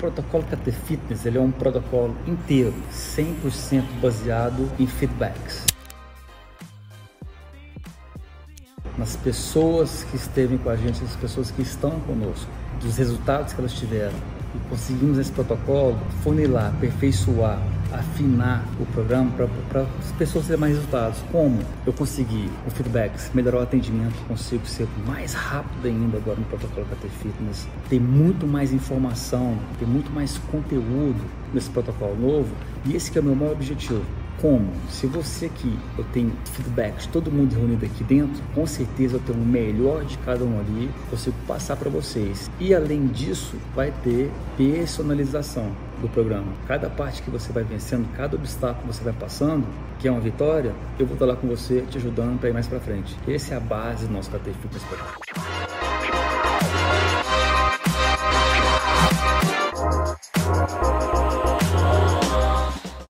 protocolo KT Fitness ele é um protocolo inteiro, 100% baseado em feedbacks. Nas pessoas que esteve com a gente, as pessoas que estão conosco, dos resultados que elas tiveram. E conseguimos esse protocolo funilar, aperfeiçoar, afinar o programa para as pessoas terem mais resultados. Como eu consegui o feedbacks, melhorar o atendimento, consigo ser mais rápido ainda agora no protocolo KT Fitness, ter muito mais informação, ter muito mais conteúdo nesse protocolo novo. E esse é o meu maior objetivo como? Se você aqui, eu tenho feedbacks, todo mundo reunido aqui dentro, com certeza eu tenho o melhor de cada um ali, consigo passar para vocês. E além disso, vai ter personalização do programa. Cada parte que você vai vencendo, cada obstáculo que você vai passando, que é uma vitória, eu vou estar lá com você te ajudando para ir mais para frente. Essa é a base do nosso KT Fitness.